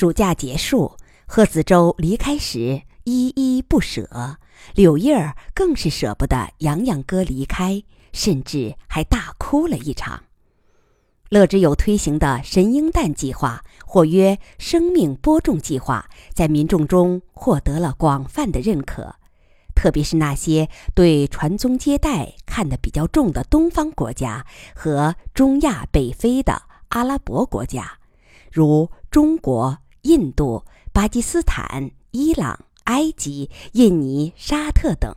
暑假结束，贺子洲离开时依依不舍，柳叶儿更是舍不得洋洋哥离开，甚至还大哭了一场。乐之友推行的神鹰蛋计划，或曰生命播种计划，在民众中获得了广泛的认可，特别是那些对传宗接代看得比较重的东方国家和中亚北非的阿拉伯国家，如中国。印度、巴基斯坦、伊朗、埃及、印尼、沙特等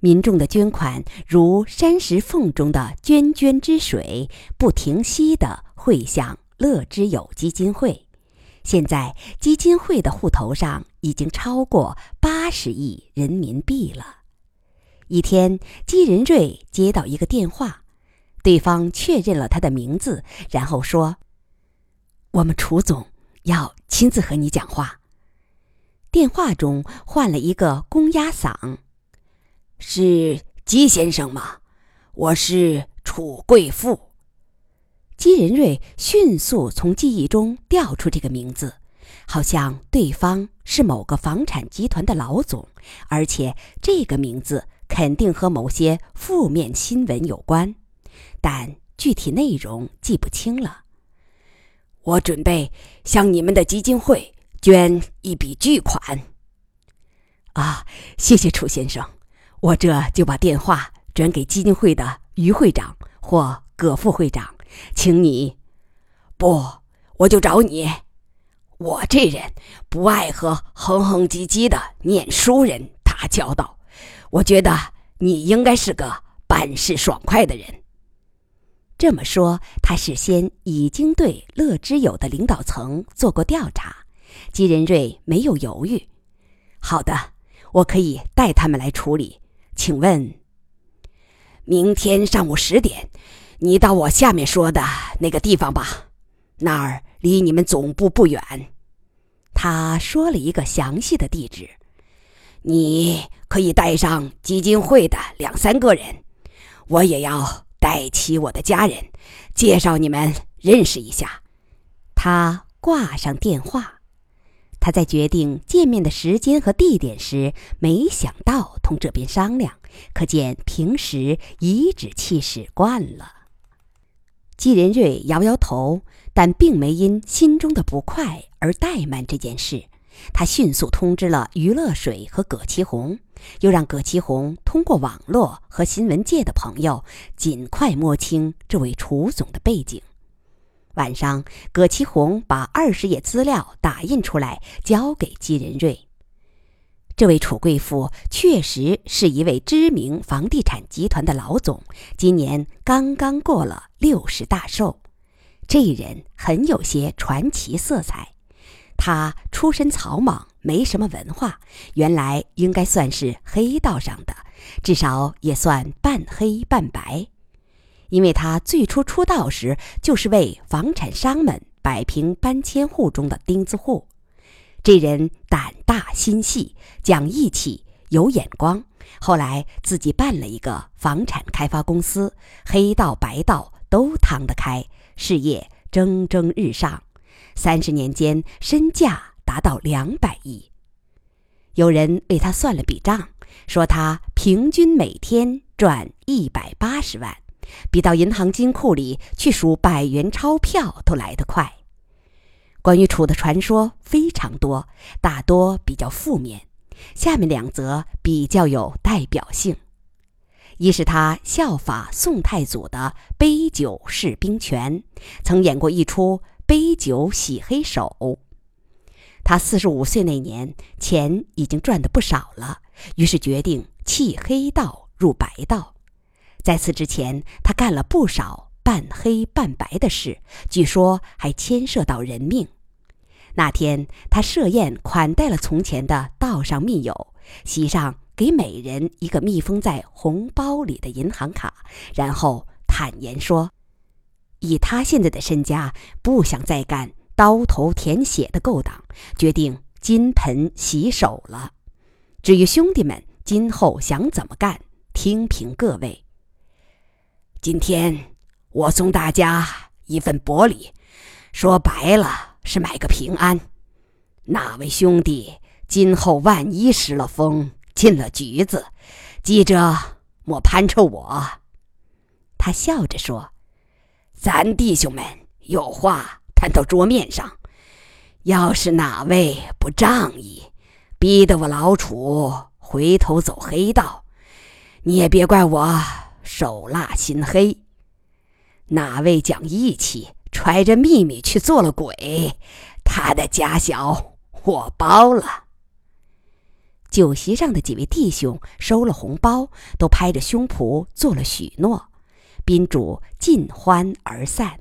民众的捐款，如山石缝中的涓涓之水，不停息地汇向乐之友基金会。现在，基金会的户头上已经超过八十亿人民币了。一天，姬仁瑞接到一个电话，对方确认了他的名字，然后说：“我们楚总。”要亲自和你讲话。电话中换了一个公鸭嗓，是姬先生吗？我是楚贵妇。姬仁瑞迅速从记忆中调出这个名字，好像对方是某个房产集团的老总，而且这个名字肯定和某些负面新闻有关，但具体内容记不清了。我准备向你们的基金会捐一笔巨款。啊，谢谢楚先生，我这就把电话转给基金会的于会长或葛副会长，请你。不，我就找你。我这人不爱和哼哼唧唧的念书人打交道，我觉得你应该是个办事爽快的人。这么说，他事先已经对乐之友的领导层做过调查。姬仁瑞没有犹豫。好的，我可以带他们来处理。请问，明天上午十点，你到我下面说的那个地方吧，那儿离你们总部不远。他说了一个详细的地址。你可以带上基金会的两三个人，我也要。带齐我的家人，介绍你们认识一下。他挂上电话。他在决定见面的时间和地点时，没想到同这边商量，可见平时颐指气使惯了。季仁瑞摇摇头，但并没因心中的不快而怠慢这件事。他迅速通知了余乐水和葛其红。又让葛其红通过网络和新闻界的朋友尽快摸清这位楚总的背景。晚上，葛其红把二十页资料打印出来，交给姬仁瑞。这位楚贵妇确实是一位知名房地产集团的老总，今年刚刚过了六十大寿。这人很有些传奇色彩。他出身草莽。没什么文化，原来应该算是黑道上的，至少也算半黑半白。因为他最初出道时就是为房产商们摆平搬迁户中的钉子户。这人胆大心细，讲义气，有眼光。后来自己办了一个房产开发公司，黑道白道都趟得开，事业蒸蒸日上。三十年间，身价。达到两百亿，有人为他算了笔账，说他平均每天赚一百八十万，比到银行金库里去数百元钞票都来得快。关于楚的传说非常多，大多比较负面。下面两则比较有代表性：一是他效法宋太祖的杯酒释兵权，曾演过一出杯酒洗黑手。他四十五岁那年，钱已经赚得不少了，于是决定弃黑道入白道。在此之前，他干了不少半黑半白的事，据说还牵涉到人命。那天，他设宴款待了从前的道上密友，席上给每人一个密封在红包里的银行卡，然后坦言说：“以他现在的身家，不想再干。”刀头舔血的勾当，决定金盆洗手了。至于兄弟们今后想怎么干，听凭各位。今天我送大家一份薄礼，说白了是买个平安。那位兄弟今后万一失了风，进了局子，记着莫攀扯我。”他笑着说：“咱弟兄们有话谈到桌面上，要是哪位不仗义，逼得我老楚回头走黑道，你也别怪我手辣心黑。哪位讲义气，揣着秘密去做了鬼，他的家小我包了。”酒席上的几位弟兄收了红包，都拍着胸脯做了许诺。宾主尽欢而散。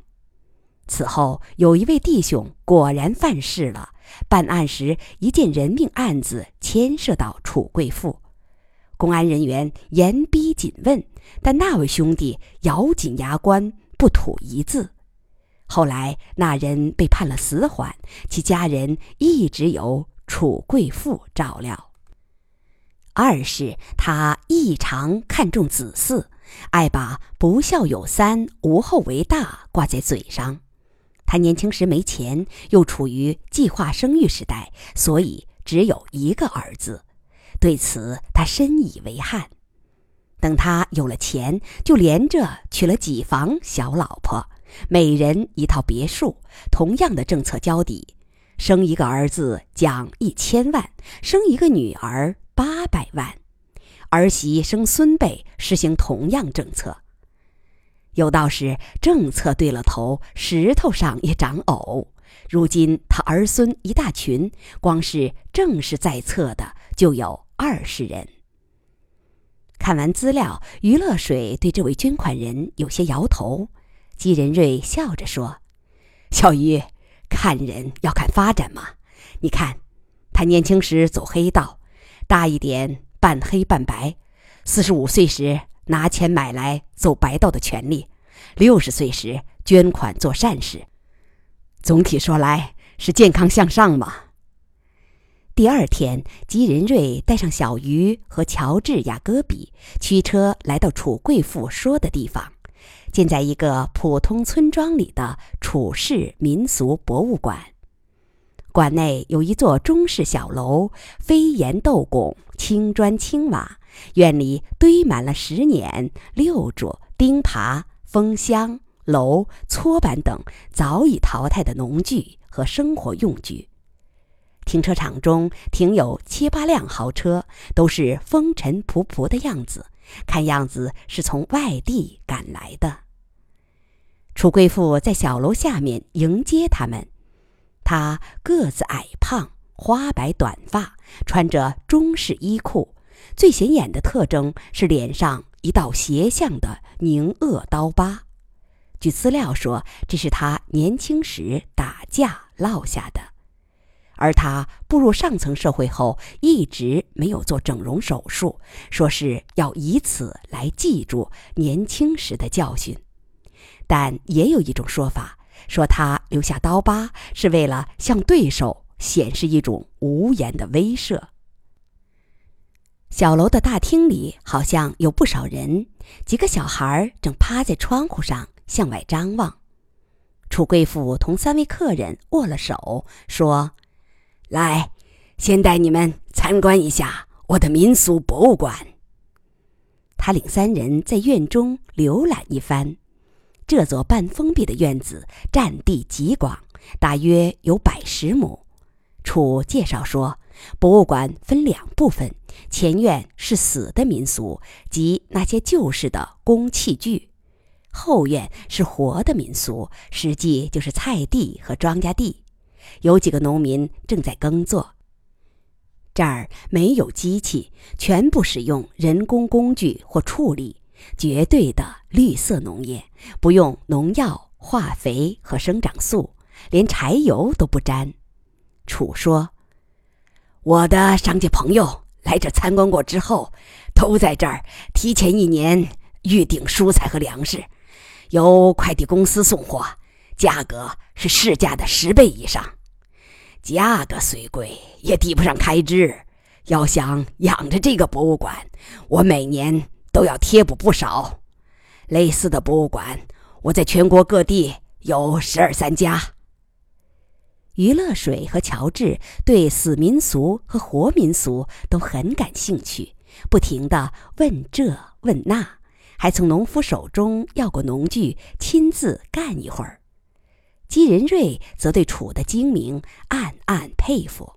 此后，有一位弟兄果然犯事了。办案时，一件人命案子牵涉到楚贵妇，公安人员严逼紧问，但那位兄弟咬紧牙关，不吐一字。后来，那人被判了死缓，其家人一直由楚贵妇照料。二是他异常看重子嗣。爱把“不孝有三，无后为大”挂在嘴上。他年轻时没钱，又处于计划生育时代，所以只有一个儿子。对此，他深以为憾。等他有了钱，就连着娶了几房小老婆，每人一套别墅。同样的政策交底：生一个儿子奖一千万，生一个女儿八百万。儿媳生孙辈，实行同样政策。有道是政策对了头，石头上也长藕。如今他儿孙一大群，光是正式在册的就有二十人。看完资料，于乐水对这位捐款人有些摇头。姬仁瑞笑着说：“小于，看人要看发展嘛。你看，他年轻时走黑道，大一点。”半黑半白，四十五岁时拿钱买来走白道的权利，六十岁时捐款做善事，总体说来是健康向上嘛。第二天，吉仁瑞带上小鱼和乔治、雅戈比，驱车来到楚贵妇说的地方，建在一个普通村庄里的楚氏民俗博物馆。馆内有一座中式小楼，飞檐斗拱，青砖青瓦。院里堆满了石碾、六柱、钉耙、风箱、楼、搓板等早已淘汰的农具和生活用具。停车场中停有七八辆豪车，都是风尘仆仆的样子，看样子是从外地赶来的。楚贵妇在小楼下面迎接他们。他个子矮胖，花白短发，穿着中式衣裤。最显眼的特征是脸上一道斜向的凝恶刀疤。据资料说，这是他年轻时打架落下的。而他步入上层社会后，一直没有做整容手术，说是要以此来记住年轻时的教训。但也有一种说法。说他留下刀疤是为了向对手显示一种无言的威慑。小楼的大厅里好像有不少人，几个小孩正趴在窗户上向外张望。楚贵妇同三位客人握了手，说：“来，先带你们参观一下我的民俗博物馆。”他领三人在院中浏览一番。这座半封闭的院子占地极广，大约有百十亩。楚介绍说，博物馆分两部分，前院是死的民俗，即那些旧式的工器具；后院是活的民俗，实际就是菜地和庄稼地，有几个农民正在耕作。这儿没有机器，全部使用人工工具或畜力。绝对的绿色农业，不用农药、化肥和生长素，连柴油都不沾。楚说：“我的商界朋友来这参观过之后，都在这儿提前一年预定蔬菜和粮食，由快递公司送货，价格是市价的十倍以上。价格虽贵，也抵不上开支。要想养着这个博物馆，我每年……”都要贴补不少，类似的博物馆，我在全国各地有十二三家。于乐水和乔治对死民俗和活民俗都很感兴趣，不停地问这问那，还从农夫手中要过农具，亲自干一会儿。姬仁瑞则对楚的精明暗暗佩服。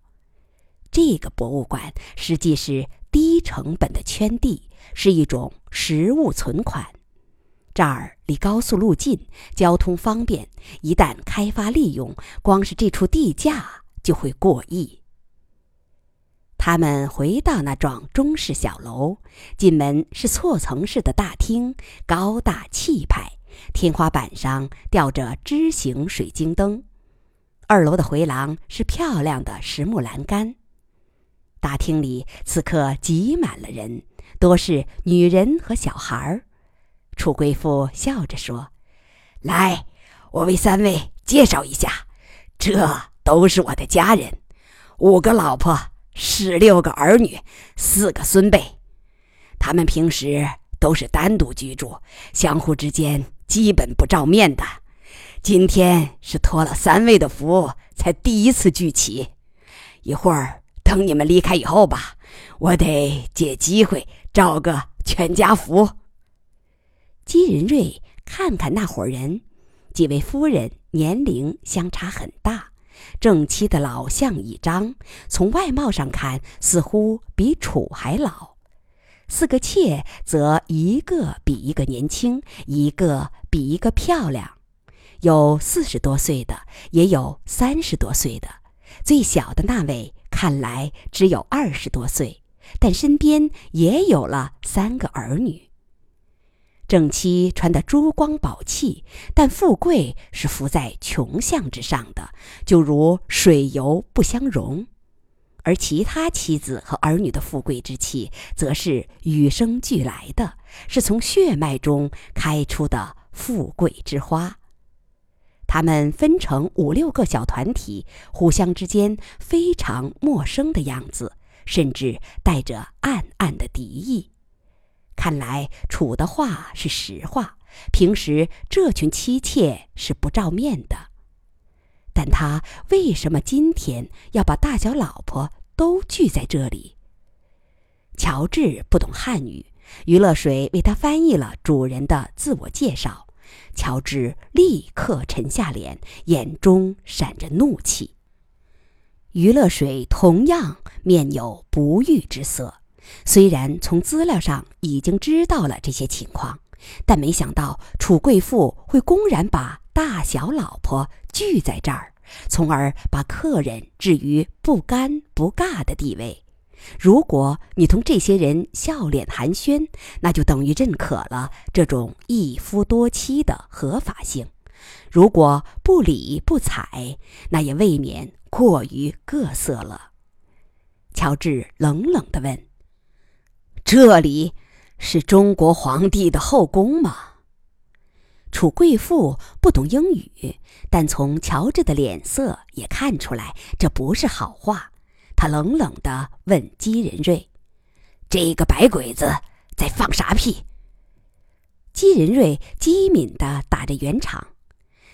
这个博物馆实际是低成本的圈地，是一种实物存款。这儿离高速路近，交通方便。一旦开发利用，光是这处地价就会过亿。他们回到那幢中式小楼，进门是错层式的大厅，高大气派，天花板上吊着枝形水晶灯。二楼的回廊是漂亮的实木栏杆。大厅里此刻挤满了人，多是女人和小孩儿。楚贵妇笑着说：“来，我为三位介绍一下，这都是我的家人，五个老婆，十六个儿女，四个孙辈。他们平时都是单独居住，相互之间基本不照面的。今天是托了三位的福，才第一次聚齐。一会儿等你们离开以后吧，我得借机会照个全家福。”姬仁瑞看看那伙人，几位夫人年龄相差很大，正妻的老相一张，从外貌上看似乎比楚还老；四个妾则一个比一个年轻，一个比一个漂亮，有四十多岁的，也有三十多岁的，最小的那位看来只有二十多岁，但身边也有了三个儿女。正妻穿的珠光宝气，但富贵是浮在穷相之上的，就如水油不相容；而其他妻子和儿女的富贵之气，则是与生俱来的，是从血脉中开出的富贵之花。他们分成五六个小团体，互相之间非常陌生的样子，甚至带着暗暗的敌意。看来楚的话是实话，平时这群妻妾是不照面的，但他为什么今天要把大小老婆都聚在这里？乔治不懂汉语，于乐水为他翻译了主人的自我介绍，乔治立刻沉下脸，眼中闪着怒气。于乐水同样面有不悦之色。虽然从资料上已经知道了这些情况，但没想到楚贵妇会公然把大小老婆聚在这儿，从而把客人置于不尴不尬的地位。如果你同这些人笑脸寒暄，那就等于认可了这种一夫多妻的合法性；如果不理不睬，那也未免过于各色了。乔治冷冷地问。这里是中国皇帝的后宫吗？楚贵妇不懂英语，但从乔治的脸色也看出来这不是好话。他冷冷地问姬仁瑞：“这个白鬼子在放啥屁？”姬仁瑞机敏地打着圆场：“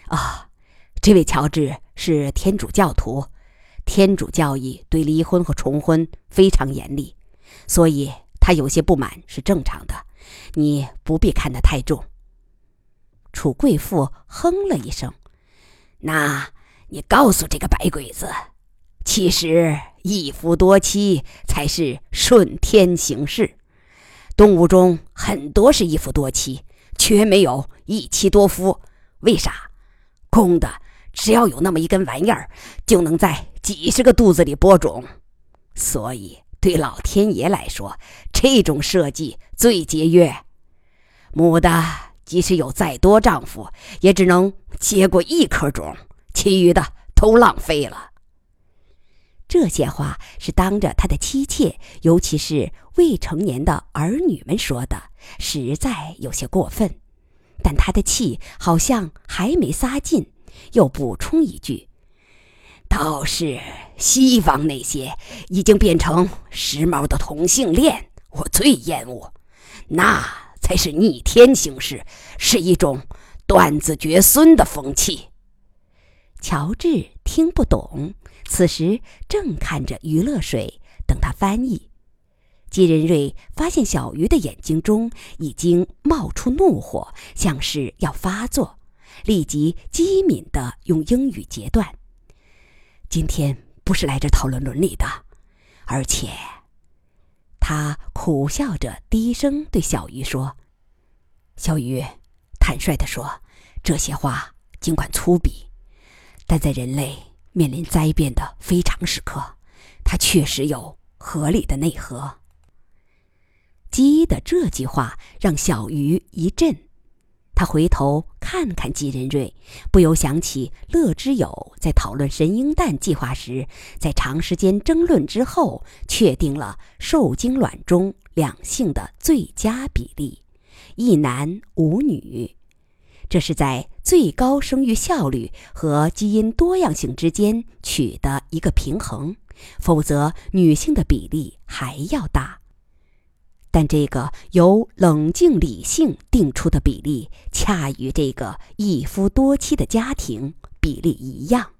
啊，这位乔治是天主教徒，天主教义对离婚和重婚非常严厉，所以。”他有些不满是正常的，你不必看得太重。楚贵妇哼了一声：“那你告诉这个白鬼子，其实一夫多妻才是顺天行事。动物中很多是一夫多妻，却没有一妻多夫。为啥？公的只要有那么一根玩意儿，就能在几十个肚子里播种，所以。”对老天爷来说，这种设计最节约。母的即使有再多丈夫，也只能接过一颗种，其余的都浪费了。这些话是当着他的妻妾，尤其是未成年的儿女们说的，实在有些过分。但他的气好像还没撒尽，又补充一句。倒是西方那些已经变成时髦的同性恋，我最厌恶，那才是逆天行事，是一种断子绝孙的风气。乔治听不懂，此时正看着余乐水等他翻译。姬仁瑞发现小鱼的眼睛中已经冒出怒火，像是要发作，立即机敏地用英语截断：“今天不是来这讨论伦理的，而且……”他苦笑着低声对小鱼说：“小鱼，坦率地说，这些话尽管粗鄙，但在人类面临灾变的非常时刻，它确实有合理的内核。”鸡的这句话让小鱼一震，他回头看看姬仁瑞，不由想起乐之友在讨论神鹰蛋计划时，在长时间争论之后，确定了受精卵中两性的最佳比例，一男五女。这是在最高生育效率和基因多样性之间取得一个平衡，否则女性的比例还要大。但这个由冷静理性定出的比例，恰与这个一夫多妻的家庭比例一样。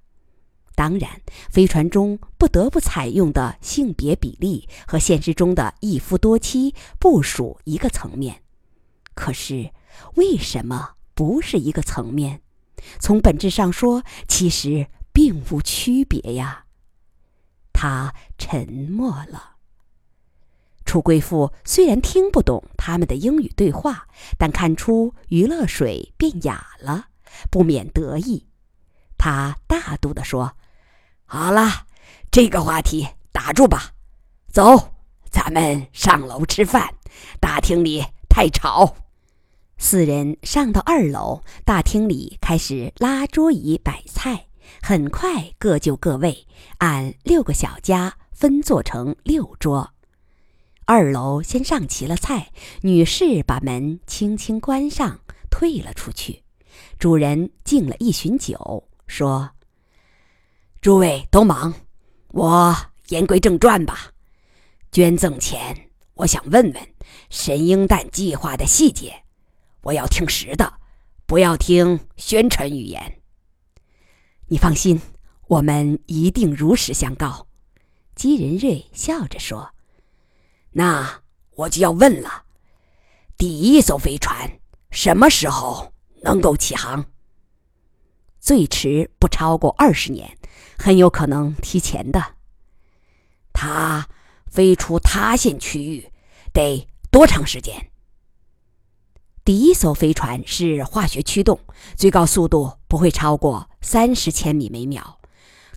当然，飞船中不得不采用的性别比例和现实中的一夫多妻不属一个层面。可是，为什么不是一个层面？从本质上说，其实并无区别呀。他沉默了。楚贵妇虽然听不懂他们的英语对话，但看出余乐水变哑了，不免得意。他大度地说：“好了，这个话题打住吧，走，咱们上楼吃饭，大厅里太吵。”四人上到二楼，大厅里开始拉桌椅摆菜，很快各就各位，按六个小家分坐成六桌。二楼先上齐了菜，女士把门轻轻关上，退了出去。主人敬了一巡酒，说：“诸位都忙，我言归正传吧。捐赠前，我想问问神鹰蛋计划的细节。我要听实的，不要听宣传语言。你放心，我们一定如实相告。”姬仁瑞笑着说。那我就要问了，第一艘飞船什么时候能够起航？最迟不超过二十年，很有可能提前的。它飞出塌陷区域得多长时间？第一艘飞船是化学驱动，最高速度不会超过三十千米每秒。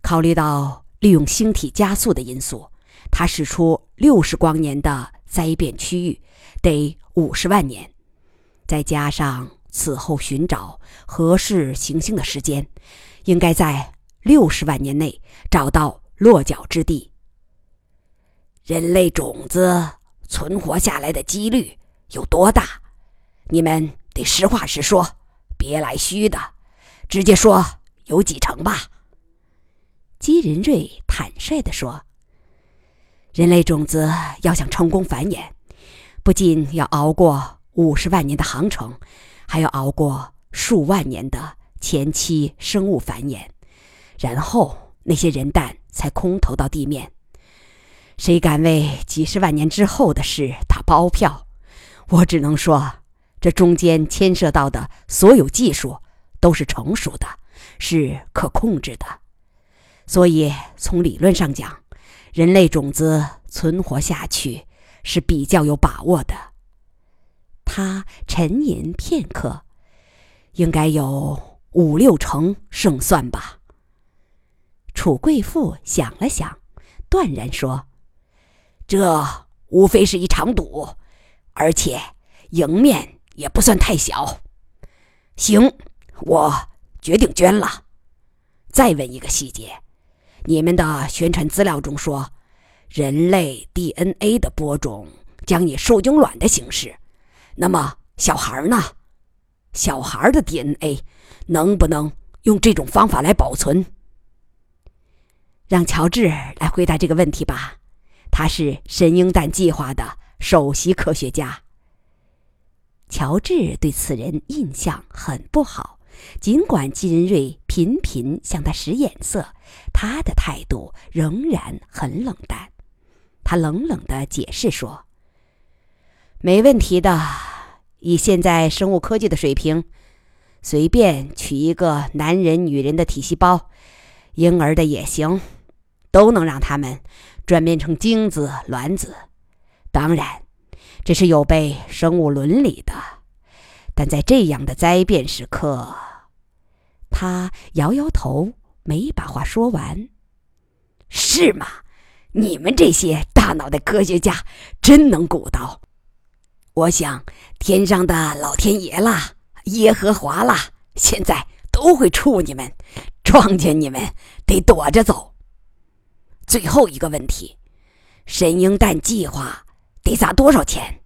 考虑到利用星体加速的因素。它使出六十光年的灾变区域，得五十万年，再加上此后寻找合适行星的时间，应该在六十万年内找到落脚之地。人类种子存活下来的几率有多大？你们得实话实说，别来虚的，直接说有几成吧。姬仁瑞坦率地说。人类种子要想成功繁衍，不仅要熬过五十万年的航程，还要熬过数万年的前期生物繁衍，然后那些人蛋才空投到地面。谁敢为几十万年之后的事打包票？我只能说，这中间牵涉到的所有技术都是成熟的，是可控制的，所以从理论上讲。人类种子存活下去是比较有把握的。他沉吟片刻，应该有五六成胜算吧。楚贵妇想了想，断然说：“这无非是一场赌，而且赢面也不算太小。行，我决定捐了。再问一个细节。”你们的宣传资料中说，人类 DNA 的播种将以受精卵的形式。那么小孩呢？小孩的 DNA 能不能用这种方法来保存？让乔治来回答这个问题吧，他是神鹰蛋计划的首席科学家。乔治对此人印象很不好，尽管基仁瑞。频频向他使眼色，他的态度仍然很冷淡。他冷冷的解释说：“没问题的，以现在生物科技的水平，随便取一个男人、女人的体细胞，婴儿的也行，都能让他们转变成精子、卵子。当然，这是有悖生物伦理的。但在这样的灾变时刻，他摇摇头，没把话说完。是吗？”你们这些大脑袋科学家真能鼓捣！我想天上的老天爷啦、耶和华啦，现在都会触你们，撞见你们得躲着走。最后一个问题，神鹰蛋计划得砸多少钱？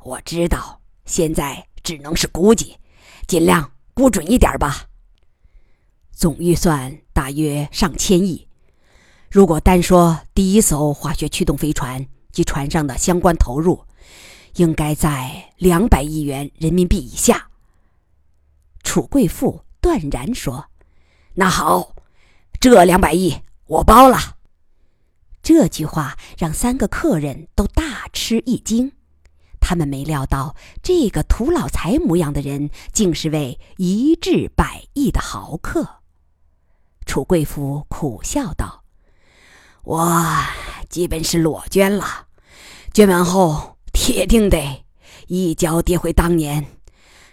我知道现在只能是估计，尽量估准一点吧。总预算大约上千亿。如果单说第一艘化学驱动飞船及船上的相关投入，应该在两百亿元人民币以下。楚贵妇断然说：“那好，这两百亿我包了。”这句话让三个客人都大吃一惊，他们没料到这个土老财模样的人竟是位一掷百亿的豪客。楚贵妇苦笑道。我基本是裸捐了，捐完后铁定得一脚跌回当年，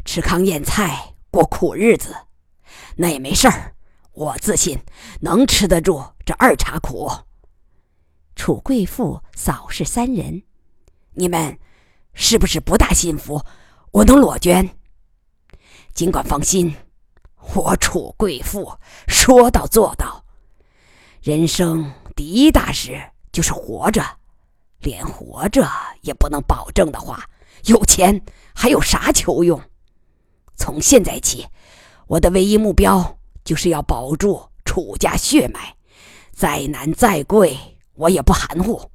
吃糠咽菜过苦日子。那也没事儿，我自信能吃得住这二茬苦。楚贵妇扫视三人，你们是不是不大信服我能裸捐？尽管放心，我楚贵妇说到做到。人生。第一大事就是活着，连活着也不能保证的话，有钱还有啥求用？从现在起，我的唯一目标就是要保住楚家血脉，再难再贵我也不含糊。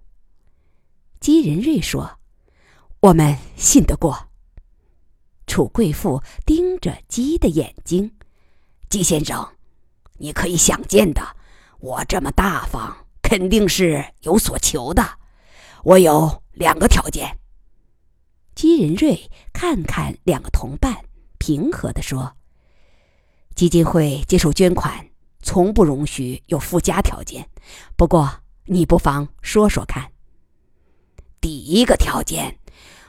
姬仁瑞说：“我们信得过。”楚贵妇盯着姬的眼睛：“季先生，你可以想见的，我这么大方。”肯定是有所求的，我有两个条件。姬仁瑞看看两个同伴，平和地说：“基金会接受捐款，从不容许有附加条件。不过，你不妨说说看。”第一个条件，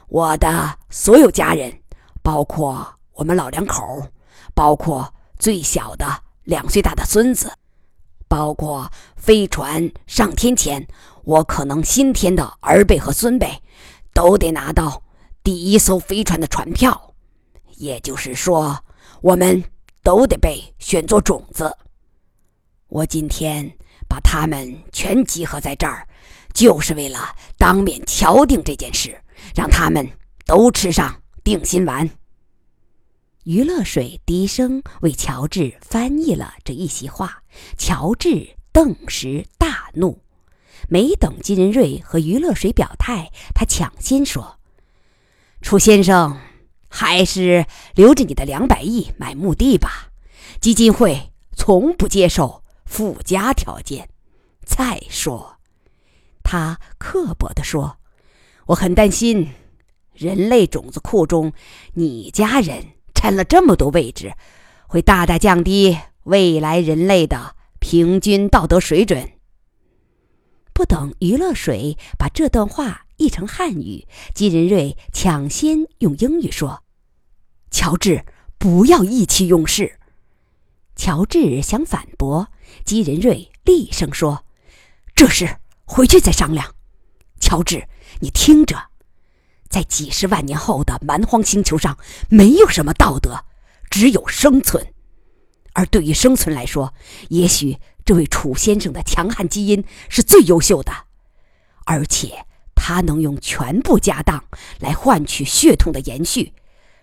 我的所有家人，包括我们老两口，包括最小的两岁大的孙子。包括飞船上天前，我可能新添的儿辈和孙辈，都得拿到第一艘飞船的船票。也就是说，我们都得被选作种子。我今天把他们全集合在这儿，就是为了当面敲定这件事，让他们都吃上定心丸。余乐水低声为乔治翻译了这一席话，乔治顿时大怒。没等金仁瑞和余乐水表态，他抢先说：“楚先生，还是留着你的两百亿买墓地吧。基金会从不接受附加条件。再说，他刻薄地说，我很担心人类种子库中你家人。”占了这么多位置，会大大降低未来人类的平均道德水准。不等余乐水把这段话译成汉语，金仁瑞抢先用英语说：“乔治，不要意气用事。”乔治想反驳，金仁瑞厉声说：“这事回去再商量。”乔治，你听着。在几十万年后的蛮荒星球上，没有什么道德，只有生存。而对于生存来说，也许这位楚先生的强悍基因是最优秀的，而且他能用全部家当来换取血统的延续。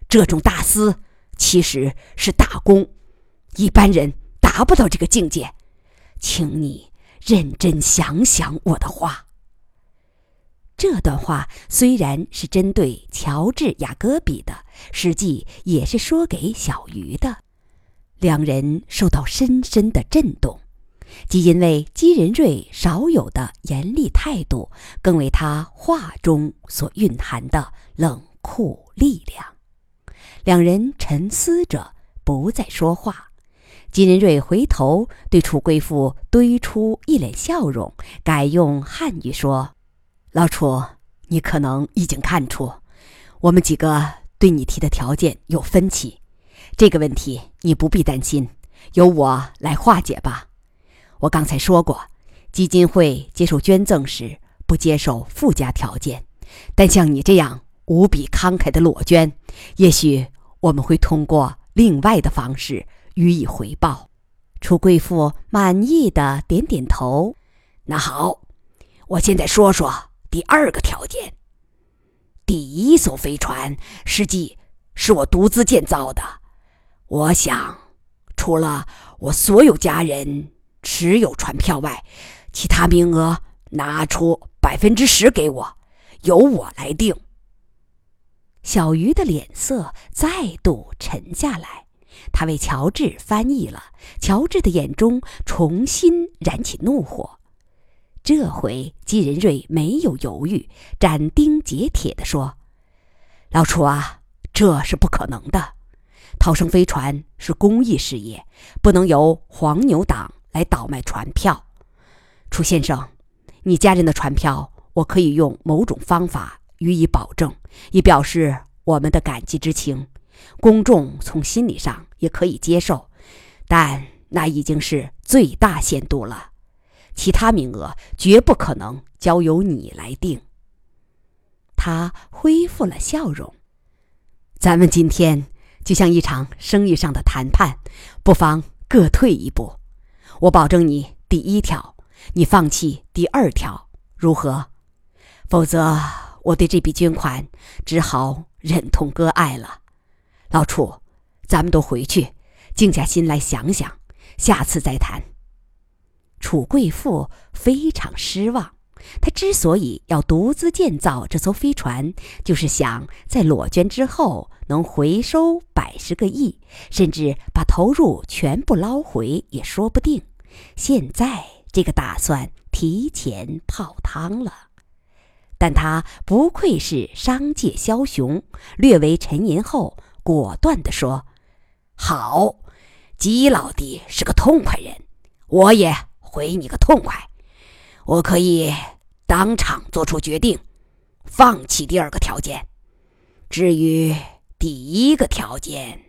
这种大私其实是大功，一般人达不到这个境界。请你认真想想我的话。这段话虽然是针对乔治·雅戈比的，实际也是说给小鱼的。两人受到深深的震动，既因为金仁瑞少有的严厉态度，更为他话中所蕴含的冷酷力量。两人沉思着，不再说话。金仁瑞回头对楚贵妇堆出一脸笑容，改用汉语说：“老楚，你可能已经看出，我们几个对你提的条件有分歧。这个问题你不必担心，由我来化解吧。我刚才说过，基金会接受捐赠时不接受附加条件，但像你这样无比慷慨的裸捐，也许我们会通过另外的方式。”予以回报，楚贵妇满意的点点头。那好，我现在说说第二个条件。第一艘飞船实际是我独自建造的，我想，除了我所有家人持有船票外，其他名额拿出百分之十给我，由我来定。小鱼的脸色再度沉下来。他为乔治翻译了，乔治的眼中重新燃起怒火。这回季仁瑞没有犹豫，斩钉截铁地说：“老楚啊，这是不可能的。逃生飞船是公益事业，不能由黄牛党来倒卖船票。楚先生，你家人的船票，我可以用某种方法予以保证，以表示我们的感激之情。”公众从心理上也可以接受，但那已经是最大限度了。其他名额绝不可能交由你来定。他恢复了笑容。咱们今天就像一场生意上的谈判，不妨各退一步。我保证你第一条，你放弃第二条，如何？否则，我对这笔捐款只好忍痛割爱了。老楚，咱们都回去，静下心来想想，下次再谈。楚贵妇非常失望，她之所以要独自建造这艘飞船，就是想在裸捐之后能回收百十个亿，甚至把投入全部捞回也说不定。现在这个打算提前泡汤了，但他不愧是商界枭雄，略为沉吟后。果断地说：“好，吉老弟是个痛快人，我也回你个痛快。我可以当场做出决定，放弃第二个条件。至于第一个条件，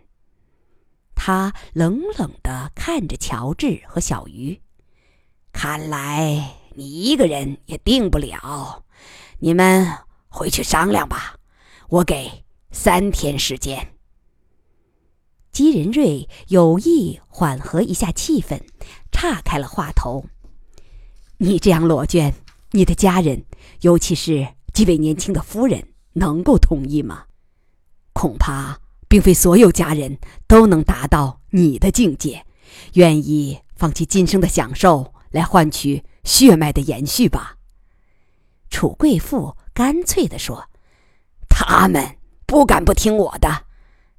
他冷冷地看着乔治和小鱼。看来你一个人也定不了，你们回去商量吧。我给三天时间。”姬仁瑞有意缓和一下气氛，岔开了话头：“你这样裸捐，你的家人，尤其是几位年轻的夫人，能够同意吗？恐怕并非所有家人都能达到你的境界，愿意放弃今生的享受来换取血脉的延续吧。”楚贵妇干脆地说：“他们不敢不听我的。”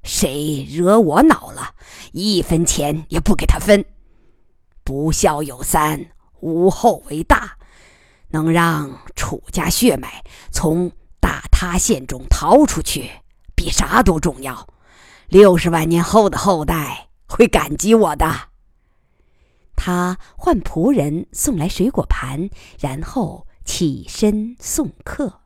谁惹我恼了，一分钱也不给他分。不孝有三，无后为大。能让楚家血脉从大塌陷中逃出去，比啥都重要。六十万年后的后代会感激我的。他唤仆人送来水果盘，然后起身送客。